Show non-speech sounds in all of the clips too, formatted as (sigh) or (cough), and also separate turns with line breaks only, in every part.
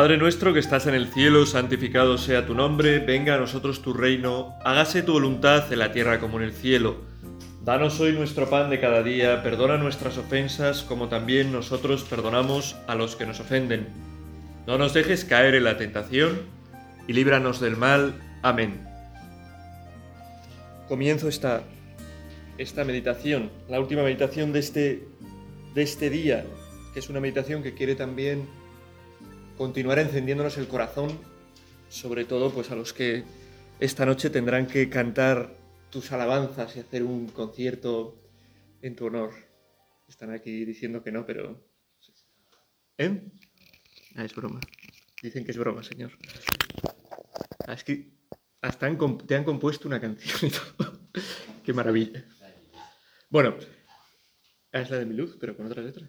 Padre nuestro que estás en el cielo, santificado sea tu nombre, venga a nosotros tu reino, hágase tu voluntad en la tierra como en el cielo. Danos hoy nuestro pan de cada día, perdona nuestras ofensas como también nosotros perdonamos a los que nos ofenden. No nos dejes caer en la tentación y líbranos del mal. Amén. Comienzo esta, esta meditación, la última meditación de este, de este día, que es una meditación que quiere también continuar encendiéndonos el corazón, sobre todo pues a los que esta noche tendrán que cantar tus alabanzas y hacer un concierto en tu honor. Están aquí diciendo que no, pero...
¿Eh? Ah, es broma.
Dicen que es broma, señor. Ah, es que hasta te han compuesto una canción (laughs) Qué maravilla. Bueno, ah, es la de mi luz, pero con otra letra.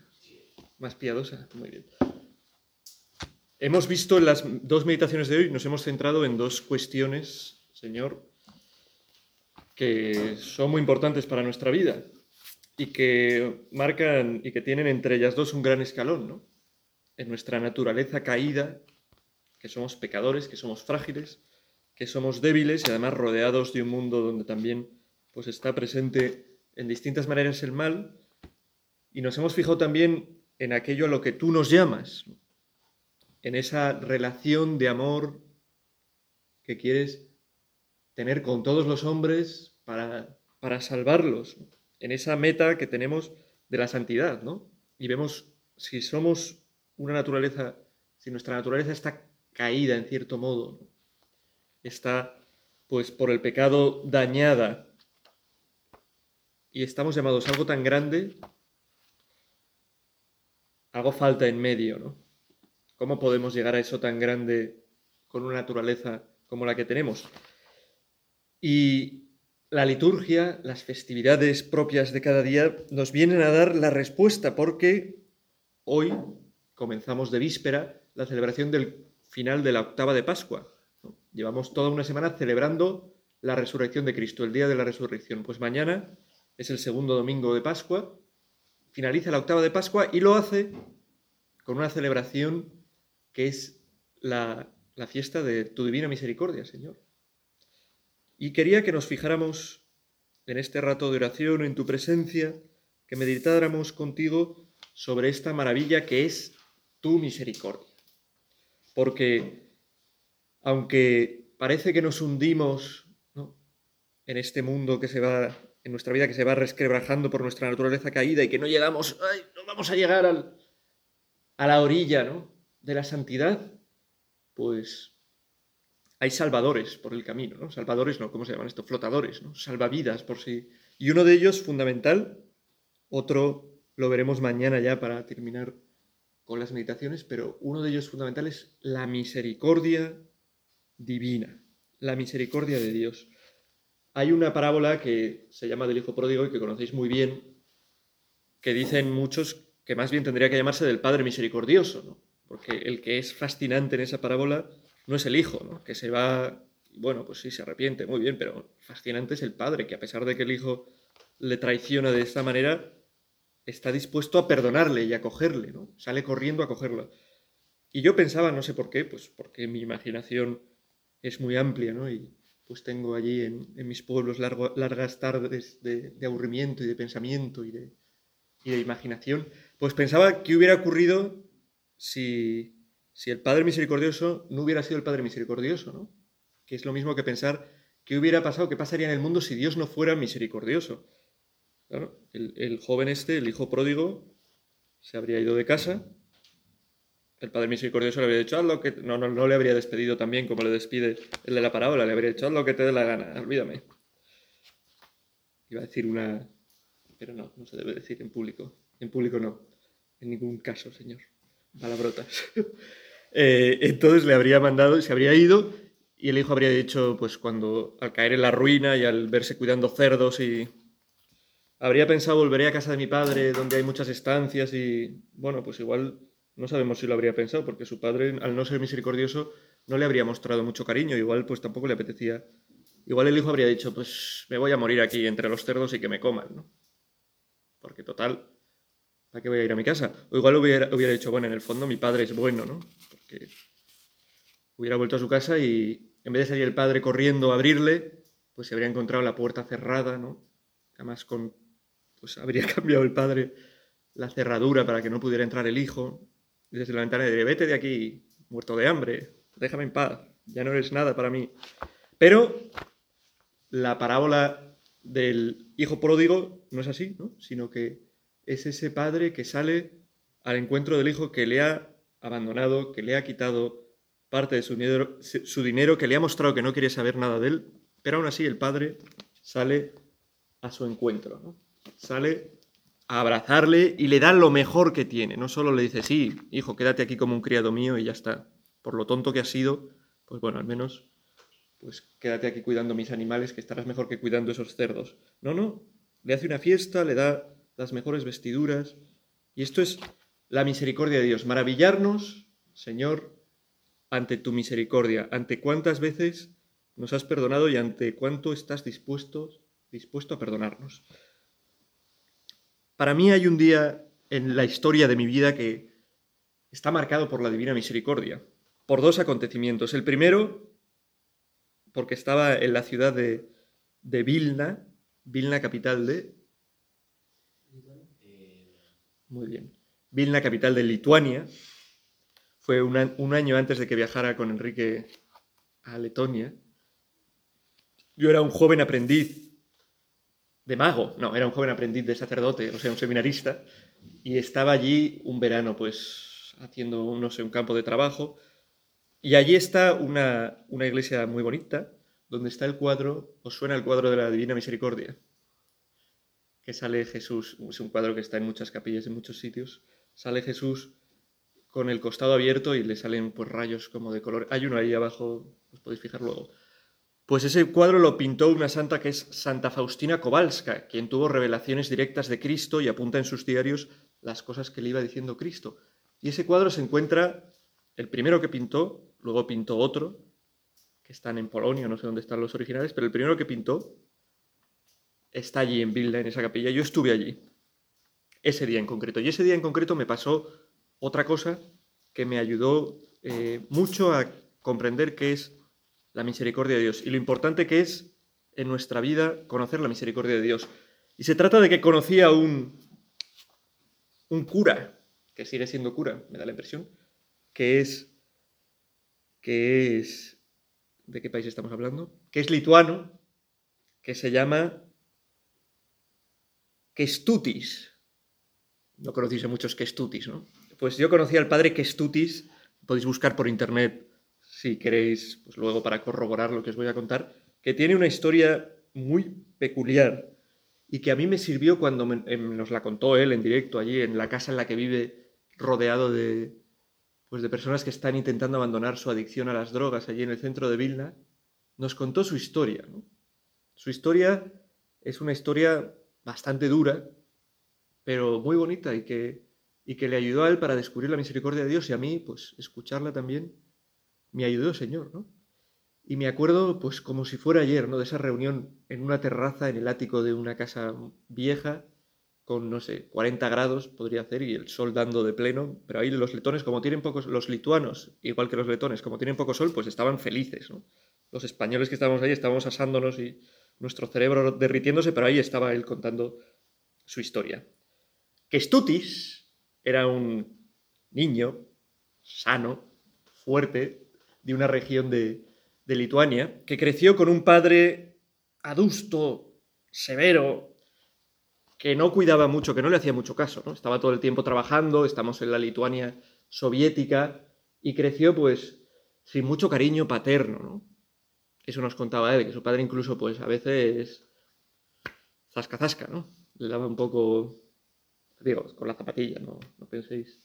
Más piadosa. Muy bien. Hemos visto en las dos meditaciones de hoy, nos hemos centrado en dos cuestiones, Señor, que son muy importantes para nuestra vida y que marcan y que tienen entre ellas dos un gran escalón, ¿no? En nuestra naturaleza caída, que somos pecadores, que somos frágiles, que somos débiles y además rodeados de un mundo donde también pues está presente en distintas maneras el mal y nos hemos fijado también en aquello a lo que tú nos llamas, en esa relación de amor que quieres tener con todos los hombres para, salvarlos, en esa meta que tenemos de la santidad, ¿no? Y vemos si somos una naturaleza, si nuestra naturaleza está caída en cierto modo, está pues por el pecado dañada y estamos llamados a algo tan grande, hago falta en medio, ¿no? ¿Cómo podemos llegar a eso tan grande con una naturaleza como la que tenemos? Y la liturgia, las festividades propias de cada día nos vienen a dar la respuesta porque hoy comenzamos de víspera la celebración del final de la octava de Pascua. Llevamos toda una semana celebrando la resurrección de Cristo, el día de la resurrección. Pues mañana es el segundo domingo de Pascua, finaliza la octava de Pascua y lo hace con una celebración que es la, fiesta de tu divina misericordia, Señor. Y quería que nos fijáramos en este rato de oración, en tu presencia, que meditáramos contigo sobre esta maravilla que es tu misericordia. Porque aunque parece que nos hundimos en este mundo que se va, en nuestra vida que se va resquebrajando por nuestra naturaleza caída y que no llegamos, no vamos a llegar a la orilla, ¿no? de la santidad, pues hay salvadores por el camino, ¿no? Salvadores no, ¿cómo se llaman estos? Flotadores, ¿no? Salvavidas por sí. Y uno de ellos fundamental, otro lo veremos mañana ya para terminar con las meditaciones, pero uno de ellos fundamental es la misericordia divina, la misericordia de Dios. Hay una parábola que se llama del Hijo Pródigo y que conocéis muy bien, que dicen muchos que más bien tendría que llamarse del Padre Misericordioso, ¿no? porque el que es fascinante en esa parábola no es el hijo, que se va, bueno, pues sí, se arrepiente, muy bien, pero fascinante es el padre, que a pesar de que el hijo le traiciona de esta manera, está dispuesto a perdonarle y a cogerle, ¿no? Sale corriendo a cogerlo. Y yo pensaba, no sé por qué, pues porque mi imaginación es muy amplia, ¿no? Y pues tengo allí en, mis pueblos largas tardes de, aburrimiento y de pensamiento y de, y de imaginación. Pues pensaba que hubiera ocurrido si, el Padre Misericordioso no hubiera sido el Padre Misericordioso, ¿no? Que es lo mismo que pensar qué hubiera pasado, qué pasaría en el mundo si Dios no fuera misericordioso. Claro, el, joven este, el hijo pródigo, se habría ido de casa, el Padre Misericordioso le habría dicho, haz que... No, no, no, le habría despedido también como le despide el de la parábola, le habría dicho, haz lo que te dé la gana, olvídame. Iba a decir una... Pero no, no se debe decir en público. En público no. En ningún caso, Señor palabrotas. (laughs) Eh, entonces le habría mandado, se habría ido y el hijo habría dicho, pues cuando al caer en la ruina y al verse cuidando cerdos y... Habría pensado, volveré a casa de mi padre, donde hay muchas estancias y... Bueno, pues igual no sabemos si lo habría pensado, porque su padre, al no ser misericordioso, no le habría mostrado mucho cariño, igual pues tampoco le apetecía. Igual el hijo habría dicho, pues me voy a morir aquí entre los cerdos y que me coman, ¿no? Porque total, ¿Para qué voy a ir a mi casa? O igual hubiera, hubiera dicho, bueno, en el fondo mi padre es bueno, ¿no? Porque hubiera vuelto a su casa y en vez de salir el padre corriendo a abrirle, pues se habría encontrado la puerta cerrada, ¿no? Además, con, pues habría (laughs) cambiado el padre la cerradura para que no pudiera entrar el hijo. desde la ventana diría, vete de aquí, muerto de hambre, déjame en paz, ya no eres nada para mí. Pero la parábola del hijo pródigo no es así, ¿no? Sino que es ese padre que sale al encuentro del hijo que le ha abandonado, que le ha quitado parte de su dinero, su dinero, que le ha mostrado que no quiere saber nada de él, pero aún así el padre sale a su encuentro, sale a abrazarle y le da lo mejor que tiene, no solo le dice, sí, hijo, quédate aquí como un criado mío y ya está, por lo tonto que has sido, pues bueno, al menos, pues quédate aquí cuidando mis animales, que estarás mejor que cuidando esos cerdos. No, no, le hace una fiesta, le da las mejores vestiduras. Y esto es la misericordia de Dios, maravillarnos, Señor, ante tu misericordia, ante cuántas veces nos has perdonado y ante cuánto estás dispuesto, dispuesto a perdonarnos. Para mí hay un día en la historia de mi vida que está marcado por la divina misericordia, por dos acontecimientos. El primero, porque estaba en la ciudad de, de Vilna, Vilna capital de muy bien. Vilna, capital de Lituania. Fue un año antes de que viajara con Enrique a Letonia. Yo era un joven aprendiz de mago, no, era un joven aprendiz de sacerdote, o sea, un seminarista, y estaba allí un verano, pues, haciendo, no sé, un campo de trabajo. Y allí está una, una iglesia muy bonita, donde está el cuadro, os suena el cuadro de la Divina Misericordia sale Jesús, es un cuadro que está en muchas capillas, en muchos sitios, sale Jesús con el costado abierto y le salen pues, rayos como de color. Hay uno ahí abajo, os podéis fijar luego. Pues ese cuadro lo pintó una santa que es Santa Faustina Kowalska, quien tuvo revelaciones directas de Cristo y apunta en sus diarios las cosas que le iba diciendo Cristo. Y ese cuadro se encuentra, el primero que pintó, luego pintó otro, que están en Polonia, no sé dónde están los originales, pero el primero que pintó está allí en Vilna, en esa capilla. Yo estuve allí ese día en concreto. Y ese día en concreto me pasó otra cosa que me ayudó eh, mucho a comprender qué es la misericordia de Dios y lo importante que es en nuestra vida conocer la misericordia de Dios. Y se trata de que conocía un, un cura, que sigue siendo cura, me da la impresión, que es, que es, ¿de qué país estamos hablando? Que es lituano, que se llama ...Kestutis. No conocéis a muchos Kestutis, ¿no? Pues yo conocí al padre Kestutis. podéis buscar por internet si queréis, pues luego para corroborar lo que os voy a contar, que tiene una historia muy peculiar y que a mí me sirvió cuando em, nos la contó él en directo allí en la casa en la que vive rodeado de pues de personas que están intentando abandonar su adicción a las drogas allí en el centro de Vilna, nos contó su historia. Su historia es una historia bastante dura, pero muy bonita y que, y que le ayudó a él para descubrir la misericordia de Dios y a mí, pues escucharla también me ayudó, Señor, ¿no? Y me acuerdo, pues como si fuera ayer, ¿no? De esa reunión en una terraza, en el ático de una casa vieja, con, no sé, 40 grados podría hacer y el sol dando de pleno, pero ahí los letones, como tienen pocos, los lituanos, igual que los letones, como tienen poco sol, pues estaban felices, ¿no? Los españoles que estábamos ahí estábamos asándonos y nuestro cerebro derritiéndose, pero ahí estaba él contando su historia. Que Stutis era un niño sano, fuerte, de una región de, de Lituania, que creció con un padre adusto, severo, que no cuidaba mucho, que no le hacía mucho caso, ¿no? Estaba todo el tiempo trabajando, estamos en la Lituania soviética y creció pues sin mucho cariño paterno, ¿no? eso nos contaba él, que su padre incluso pues a veces zasca zasca, ¿no? Le daba un poco, digo, con la zapatilla, no, penséis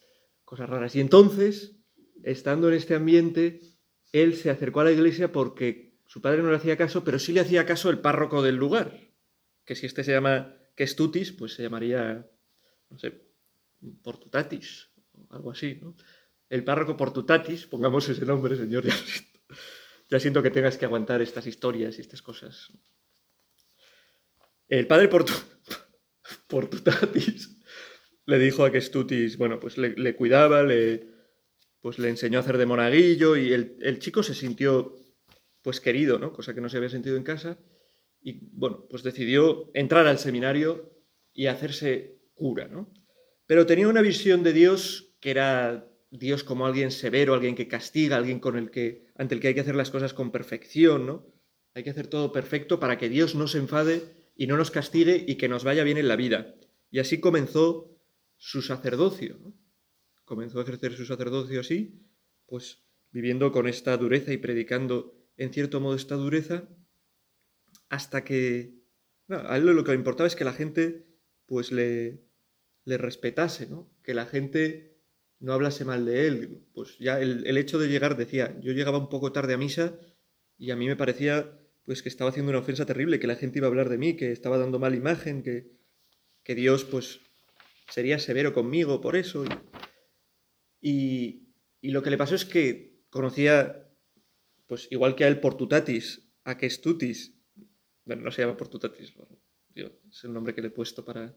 cosas raras. Y entonces, estando en este ambiente, él se acercó a la iglesia porque su padre no le hacía caso, pero sí le hacía caso el párroco del lugar, que si este se llama, que pues se llamaría, no sé, portutatis, algo así, ¿no? El párroco portutatis, pongamos ese nombre, señor, ya siento que tengas que aguantar estas historias y estas cosas. El padre (laughs) Portutatis le dijo a Stutis, bueno, pues le, cuidaba, le, pues le enseñó a hacer de monaguillo y el, el, chico se sintió pues querido, ¿no? Cosa que no se había sentido en casa. Y bueno, pues decidió entrar al seminario y hacerse cura, ¿no? Pero tenía una visión de Dios que era Dios como alguien severo, alguien que castiga, alguien con el que, ante el que hay que hacer las cosas con perfección, ¿no? Hay que hacer todo perfecto para que Dios no se enfade y no nos castigue y que nos vaya bien en la vida. Y así comenzó su sacerdocio. ¿no? Comenzó a ejercer su sacerdocio así, pues viviendo con esta dureza y predicando en cierto modo esta dureza, hasta que a él lo que le importaba es que la gente pues le, le respetase, ¿no? que la gente no hablase mal de él. Pues ya el, hecho de llegar, decía, yo llegaba un poco tarde a misa y a mí me parecía pues que estaba haciendo una ofensa terrible, que la gente iba a hablar de mí, que estaba dando mala imagen, que, que Dios pues sería severo conmigo por eso. Y, y, lo que le pasó es que conocía, pues igual que a él, Portutatis, a Questutis, bueno, no se llama Portutatis, es el nombre que le he puesto para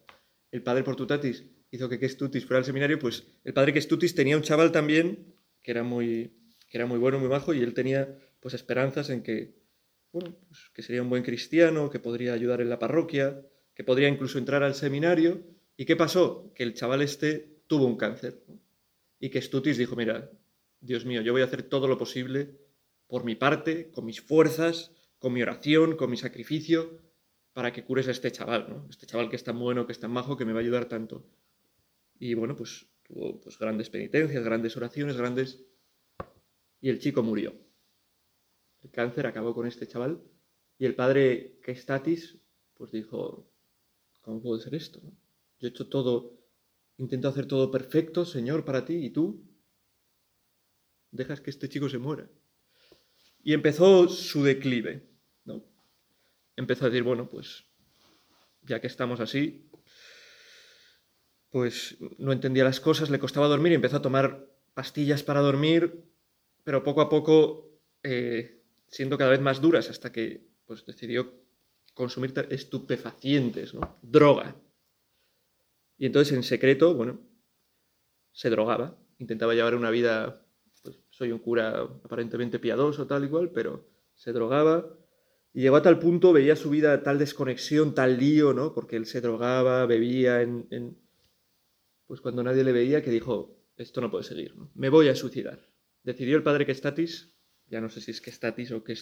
el padre Portutatis, hizo que Kestutis fuera al seminario, pues el padre Kestutis tenía un chaval también que era muy, que era muy bueno, muy majo, y él tenía pues esperanzas en que, pues, que sería un buen cristiano, que podría ayudar en la parroquia, que podría incluso entrar al seminario. ¿Y qué pasó? Que el chaval este tuvo un cáncer. Y que Kestutis dijo, mira, Dios mío, yo voy a hacer todo lo posible por mi parte, con mis fuerzas, con mi oración, con mi sacrificio, para que cures a este chaval, ¿no? Este chaval que es tan bueno, que es tan majo, que me va a ayudar tanto y bueno, pues tuvo pues, grandes penitencias, grandes oraciones, grandes... Y el chico murió. El cáncer acabó con este chaval. Y el padre Kestatis, pues dijo, ¿cómo puede ser esto? Yo he hecho todo, intento hacer todo perfecto, Señor, para ti, y tú dejas que este chico se muera. Y empezó su declive, ¿no? Empezó a decir, bueno, pues ya que estamos así, pues no entendía las cosas, le costaba dormir y empezó a tomar pastillas para dormir, pero poco a poco eh, siendo cada vez más duras hasta que pues, decidió consumir estupefacientes, ¿no? droga. Y entonces en secreto, bueno, se drogaba, intentaba llevar una vida, pues, soy un cura aparentemente piadoso, tal y cual, pero se drogaba, y llegó a tal punto, veía su vida tal desconexión, tal lío, ¿no? Porque él se drogaba, bebía en, pues cuando nadie le veía, que dijo, esto no puede seguir, ¿no? me voy a suicidar. Decidió el padre que ya no sé si es que o que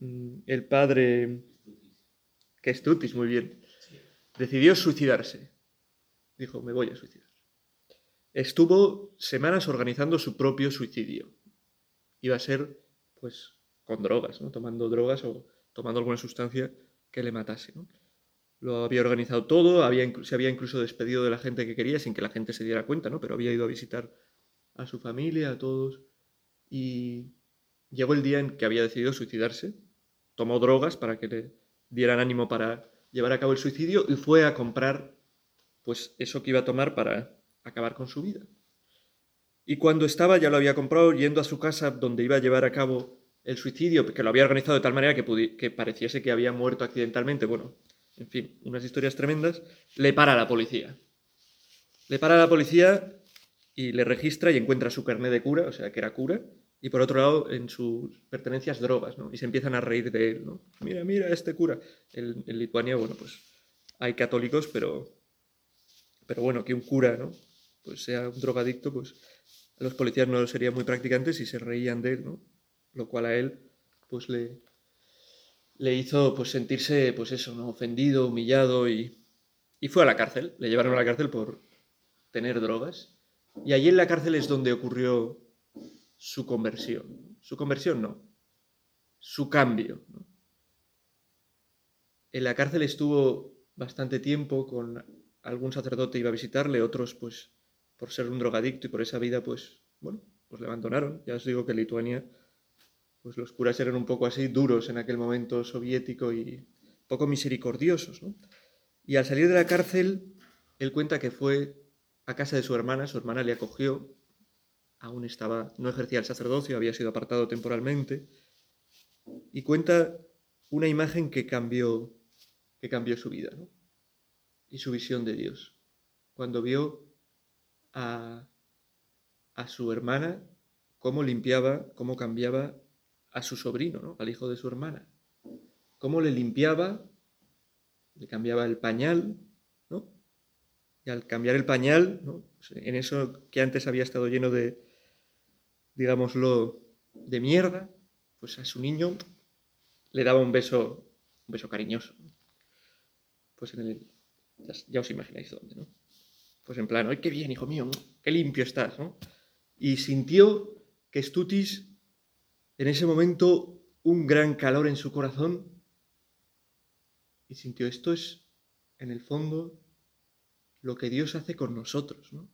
mm, el padre que muy bien, decidió suicidarse. Dijo, me voy a suicidar. Estuvo semanas organizando su propio suicidio. Iba a ser, pues, con drogas, ¿no? Tomando drogas o tomando alguna sustancia que le matase, ¿no? lo había organizado todo, se había incluso despedido de la gente que quería sin que la gente se diera cuenta, ¿no? Pero había ido a visitar a su familia, a todos, y llegó el día en que había decidido suicidarse, tomó drogas para que le dieran ánimo para llevar a cabo el suicidio y fue a comprar pues eso que iba a tomar para acabar con su vida. Y cuando estaba, ya lo había comprado, yendo a su casa donde iba a llevar a cabo el suicidio, que lo había organizado de tal manera que, que pareciese que había muerto accidentalmente. Bueno, en fin, unas historias tremendas, le para la policía. Le para la policía y le registra y encuentra su carnet de cura, o sea, que era cura, y por otro lado, en sus pertenencias, drogas, ¿no? Y se empiezan a reír de él, ¿no? Mira, mira, este cura. En, Lituania, bueno, pues hay católicos, pero, pero bueno, que un cura, ¿no? Pues sea un drogadicto, pues los policías no serían muy practicantes y se reían de él, ¿no? Lo cual a él, pues le, le hizo pues sentirse pues eso, ¿no? ofendido, humillado y, fue a la cárcel, le llevaron a la cárcel por tener drogas y allí en la cárcel es donde ocurrió su conversión, su conversión no, su cambio. En la cárcel estuvo bastante tiempo con algún sacerdote iba a visitarle, otros pues por ser un drogadicto y por esa vida pues bueno, pues le abandonaron. Ya os digo que Lituania pues los curas eran un poco así duros en aquel momento soviético y poco misericordiosos. Y al salir de la cárcel, él cuenta que fue a casa de su hermana, su hermana le acogió, aún estaba, no ejercía el sacerdocio, había sido apartado temporalmente, y cuenta una imagen que cambió, que cambió su vida y su visión de Dios. Cuando vio a, a su hermana cómo limpiaba, cómo cambiaba a su sobrino, al hijo de su hermana. Cómo le limpiaba, le cambiaba el pañal, ¿no? Y al cambiar el pañal, en eso que antes había estado lleno de, digámoslo, de mierda, pues a su niño le daba un beso, un beso cariñoso. Pues en el, ya, os imagináis dónde, ¿no? Pues en plan, ¡ay, qué bien, hijo mío! ¡Qué limpio estás! Y sintió que Stutis en ese momento un gran calor en su corazón y sintió esto es, en el fondo, lo que Dios hace con nosotros. ¿no?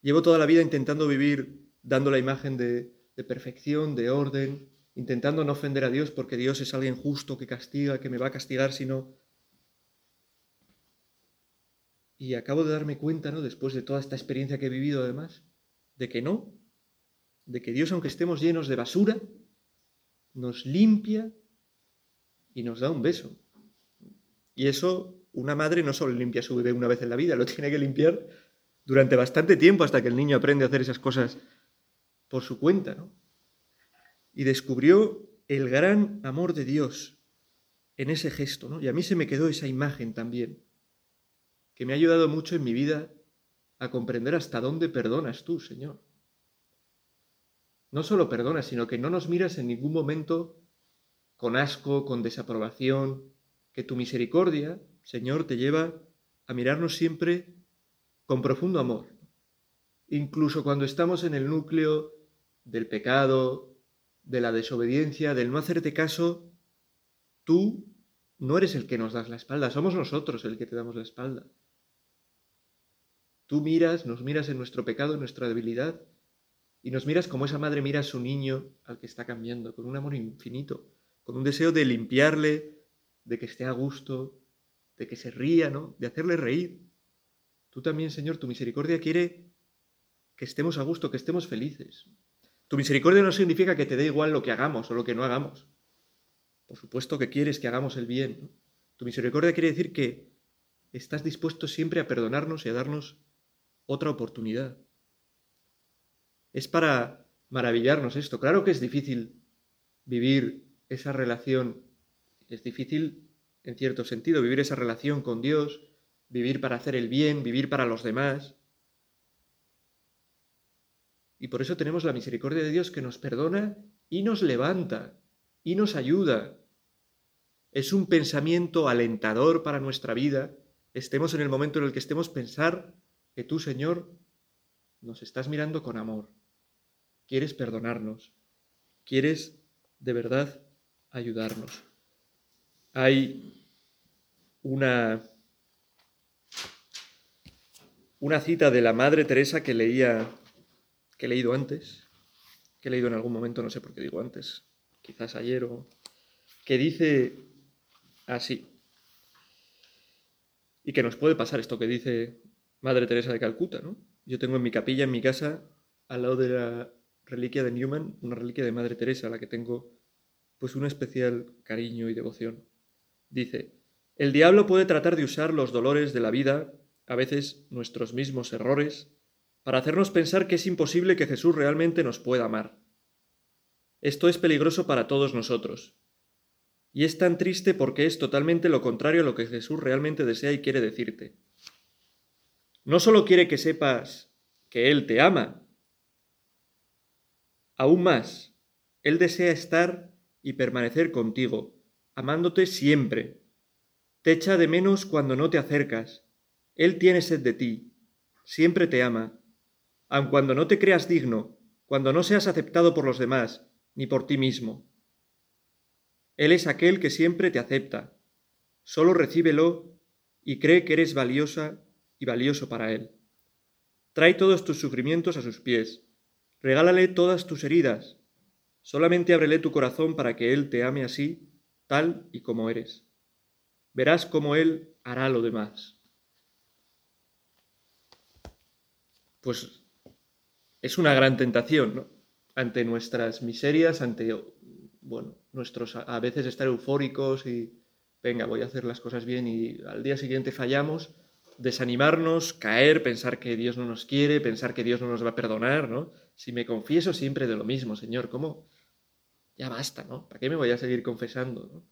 Llevo toda la vida intentando vivir dando la imagen de, perfección, de orden, intentando no ofender a Dios porque Dios es alguien justo que castiga, que me va a castigar si no. Y acabo de darme cuenta, ¿no? Después de toda esta experiencia que he vivido además, de que no, de que Dios, aunque estemos llenos de basura, nos limpia y nos da un beso. Y eso, una madre no solo limpia a su bebé una vez en la vida, lo tiene que limpiar durante bastante tiempo hasta que el niño aprende a hacer esas cosas por su cuenta, ¿no? Y descubrió el gran amor de Dios en ese gesto, ¿no? Y a mí se me quedó esa imagen también, que me ha ayudado mucho en mi vida a comprender hasta dónde perdonas tú, Señor no solo perdona, sino que no nos miras en ningún momento con asco, con desaprobación, que tu misericordia, Señor, te lleva a mirarnos siempre con profundo amor. Incluso cuando estamos en el núcleo del pecado, de la desobediencia, del no hacerte caso, tú no eres el que nos das la espalda, somos nosotros el que te damos la espalda. Tú miras, nos miras en nuestro pecado, en nuestra debilidad, y nos miras como esa madre mira a su niño al que está cambiando, con un amor infinito, con un deseo de limpiarle, de que esté a gusto, de que se ría, ¿no? De hacerle reír. Tú también, Señor, tu misericordia quiere que estemos a gusto, que estemos felices. Tu misericordia no significa que te dé igual lo que hagamos o lo que no hagamos. Por supuesto que quieres que hagamos el bien. Tu misericordia quiere decir que estás dispuesto siempre a perdonarnos y a darnos otra oportunidad. Es para maravillarnos esto. Claro que es difícil vivir esa relación, es difícil en cierto sentido vivir esa relación con Dios, vivir para hacer el bien, vivir para los demás. Y por eso tenemos la misericordia de Dios que nos perdona y nos levanta y nos ayuda. Es un pensamiento alentador para nuestra vida. Estemos en el momento en el que estemos pensar que tú, Señor, nos estás mirando con amor quieres perdonarnos, quieres de verdad ayudarnos. Hay una, una cita de la Madre Teresa que leía, que he leído antes, que he leído en algún momento, no sé por qué digo antes, quizás ayer o que dice así, y que nos puede pasar esto que dice Madre Teresa de Calcuta, ¿no? Yo tengo en mi capilla, en mi casa, al lado de la reliquia de Newman, una reliquia de Madre Teresa, a la que tengo pues un especial cariño y devoción. Dice, el diablo puede tratar de usar los dolores de la vida, a veces nuestros mismos errores, para hacernos pensar que es imposible que Jesús realmente nos pueda amar. Esto es peligroso para todos nosotros. Y es tan triste porque es totalmente lo contrario a lo que Jesús realmente desea y quiere decirte. No solo quiere que sepas que Él te ama, Aún más, Él desea estar y permanecer contigo, amándote siempre. Te echa de menos cuando no te acercas. Él tiene sed de ti, siempre te ama. Aun cuando no te creas digno, cuando no seas aceptado por los demás, ni por ti mismo. Él es aquel que siempre te acepta. Solo recíbelo y cree que eres valiosa y valioso para Él. Trae todos tus sufrimientos a sus pies Regálale todas tus heridas. Solamente ábrele tu corazón para que Él te ame así, tal y como eres. Verás cómo Él hará lo demás. Pues es una gran tentación, ¿no? Ante nuestras miserias, ante, bueno, nuestros a veces estar eufóricos y, venga, voy a hacer las cosas bien y al día siguiente fallamos desanimarnos, caer, pensar que Dios no nos quiere, pensar que Dios no nos va a perdonar, ¿no? Si me confieso siempre de lo mismo, Señor, ¿cómo? Ya basta, ¿no? ¿Para qué me voy a seguir confesando, ¿no?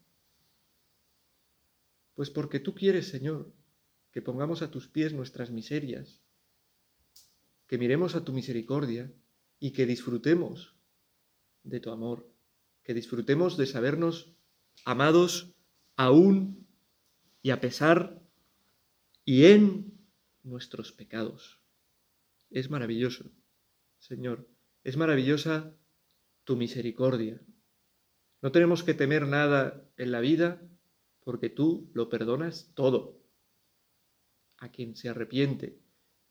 Pues porque tú quieres, Señor, que pongamos a tus pies nuestras miserias, que miremos a tu misericordia y que disfrutemos de tu amor, que disfrutemos de sabernos amados aún y a pesar de y en nuestros pecados. Es maravilloso, Señor, es maravillosa tu misericordia. No tenemos que temer nada en la vida porque tú lo perdonas todo a quien se arrepiente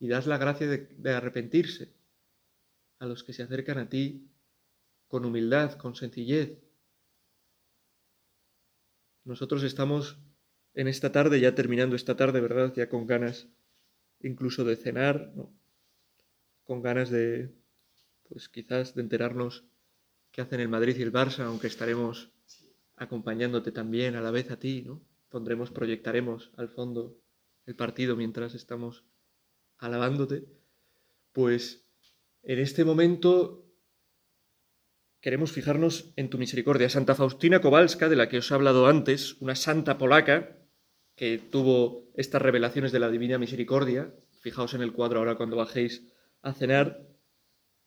y das la gracia de, arrepentirse a los que se acercan a ti con humildad, con sencillez. Nosotros estamos en esta tarde, ya terminando esta tarde, ¿verdad? Ya con ganas incluso de cenar, ¿no? con ganas de, pues quizás de enterarnos qué hacen el Madrid y el Barça, aunque estaremos acompañándote también a la vez a ti, ¿no? Pondremos, proyectaremos al fondo el partido mientras estamos alabándote. Pues en este momento queremos fijarnos en tu misericordia. Santa Faustina Kowalska, de la que os he hablado antes, una santa polaca, que tuvo estas revelaciones de la Divina Misericordia, fijaos en el cuadro ahora cuando bajéis a cenar,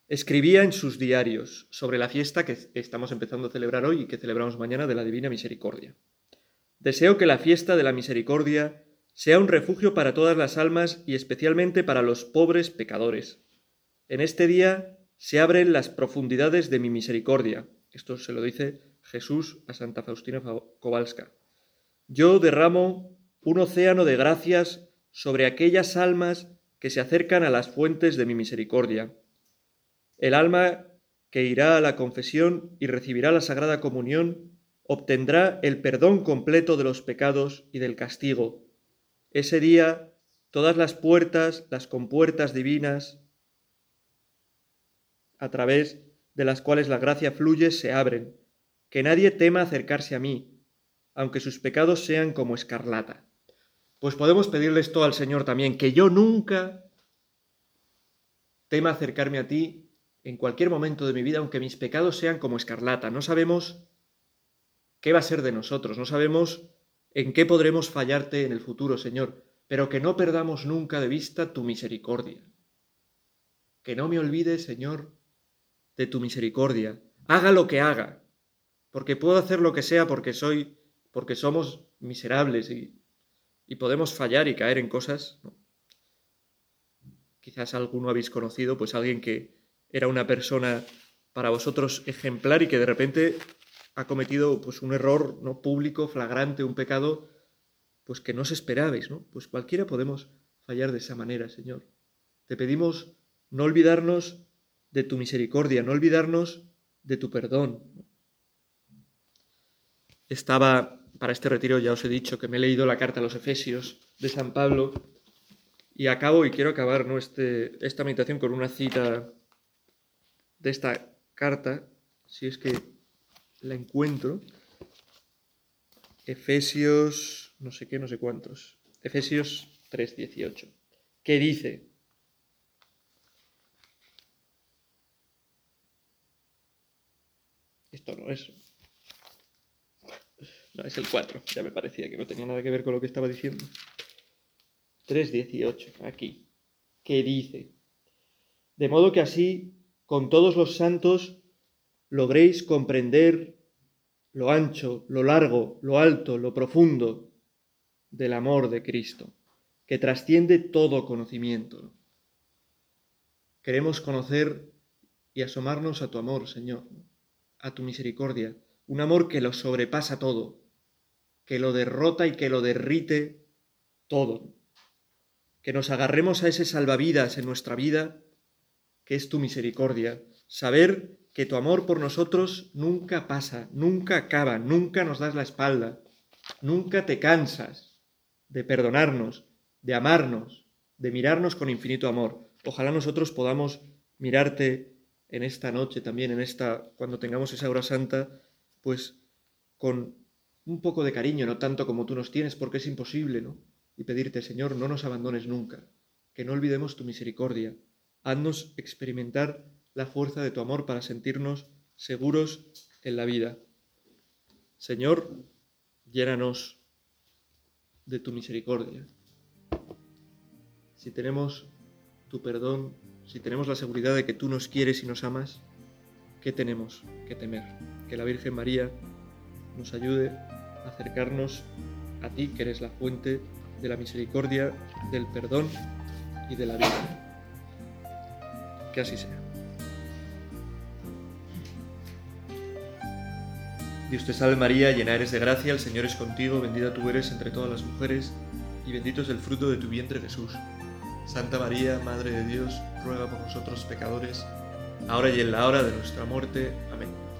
escribía en sus diarios sobre la fiesta que estamos empezando a celebrar hoy y que celebramos mañana de la Divina Misericordia. Deseo que la fiesta de la misericordia sea un refugio para todas las almas y especialmente para los pobres pecadores. En este día se abren las profundidades de mi misericordia. Esto se lo dice Jesús a Santa Faustina Kowalska. Yo derramo un océano de gracias sobre aquellas almas que se acercan a las fuentes de mi misericordia. El alma que irá a la confesión y recibirá la Sagrada Comunión obtendrá el perdón completo de los pecados y del castigo. Ese día todas las puertas, las compuertas divinas, a través de las cuales la gracia fluye, se abren. Que nadie tema acercarse a mí, aunque sus pecados sean como escarlata. Pues podemos pedirle esto al Señor también, que yo nunca tema acercarme a ti en cualquier momento de mi vida, aunque mis pecados sean como escarlata. No sabemos qué va a ser de nosotros, no sabemos en qué podremos fallarte en el futuro, Señor, pero que no perdamos nunca de vista tu misericordia. Que no me olvide, Señor, de tu misericordia. Haga lo que haga, porque puedo hacer lo que sea porque soy, porque somos miserables y y podemos fallar y caer en cosas. Quizás alguno habéis conocido, pues alguien que era una persona para vosotros ejemplar y que de repente ha cometido pues un error no público, flagrante, un pecado, pues que no os esperabais, Pues cualquiera podemos fallar de esa manera, Señor. Te pedimos no olvidarnos de tu misericordia, no olvidarnos de tu perdón. Estaba para este retiro ya os he dicho que me he leído la carta a los Efesios de San Pablo y acabo y quiero acabar este, esta meditación con una cita de esta carta, si es que la encuentro. Efesios, no sé qué, no sé cuántos. Efesios 3:18, ¿Qué dice, esto no es no, es el 4. Ya me parecía que no tenía nada que ver con lo que estaba diciendo. 3.18, aquí. ¿Qué dice? De modo que así, con todos los santos, logréis comprender lo ancho, lo largo, lo alto, lo profundo del amor de Cristo, que trasciende todo conocimiento. Queremos conocer y asomarnos a tu amor, Señor, a tu misericordia, un amor que lo sobrepasa todo, que lo derrota y que lo derrite todo. Que nos agarremos a ese salvavidas en nuestra vida, que es tu misericordia. Saber que tu amor por nosotros nunca pasa, nunca acaba, nunca nos das la espalda, nunca te cansas de perdonarnos, de amarnos, de mirarnos con infinito amor. Ojalá nosotros podamos mirarte en esta noche también, en esta cuando tengamos esa hora santa, pues con un poco de cariño, no tanto como tú nos tienes, porque es imposible, ¿no? Y pedirte, Señor, no nos abandones nunca, que no olvidemos tu misericordia. Haznos experimentar la fuerza de tu amor para sentirnos seguros en la vida. Señor, llénanos de tu misericordia. Si tenemos tu perdón, si tenemos la seguridad de que tú nos quieres y nos amas, ¿qué tenemos que temer? Que la Virgen María nos ayude a acercarnos a ti, que eres la fuente de la misericordia, del perdón y de la vida. Que así sea. Dios te salve María, llena eres de gracia, el Señor es contigo, bendita tú eres entre todas las mujeres, y bendito es el fruto de tu vientre Jesús. Santa María, Madre de Dios, ruega por nosotros pecadores, ahora y en la hora de nuestra muerte. Amén.